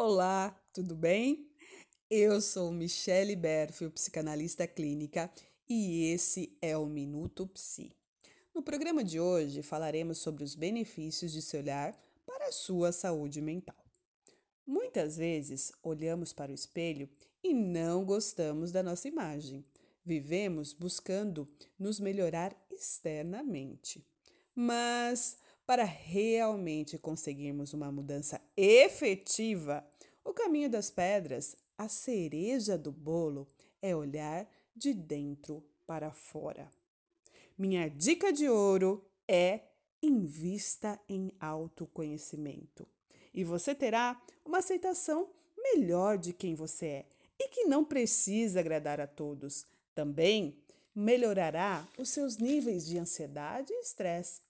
Olá, tudo bem? Eu sou Michele Berfil, psicanalista clínica, e esse é o Minuto Psi. No programa de hoje falaremos sobre os benefícios de se olhar para a sua saúde mental. Muitas vezes olhamos para o espelho e não gostamos da nossa imagem. Vivemos buscando nos melhorar externamente. Mas para realmente conseguirmos uma mudança efetiva, o caminho das pedras, a cereja do bolo, é olhar de dentro para fora. Minha dica de ouro é invista em autoconhecimento e você terá uma aceitação melhor de quem você é e que não precisa agradar a todos. Também melhorará os seus níveis de ansiedade e estresse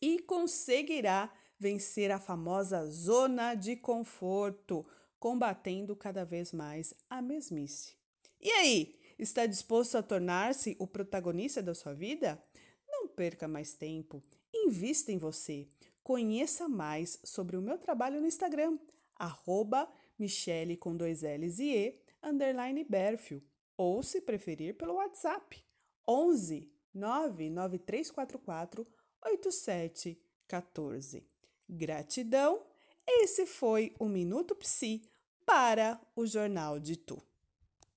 e conseguirá vencer a famosa zona de conforto, combatendo cada vez mais a mesmice. E aí, está disposto a tornar-se o protagonista da sua vida? Não perca mais tempo, invista em você. Conheça mais sobre o meu trabalho no Instagram, arroba Michele com dois L's e E, underline Berfio, ou se preferir pelo WhatsApp, 11 99344 8714. Gratidão. Esse foi o Minuto Psi para o Jornal de Tu.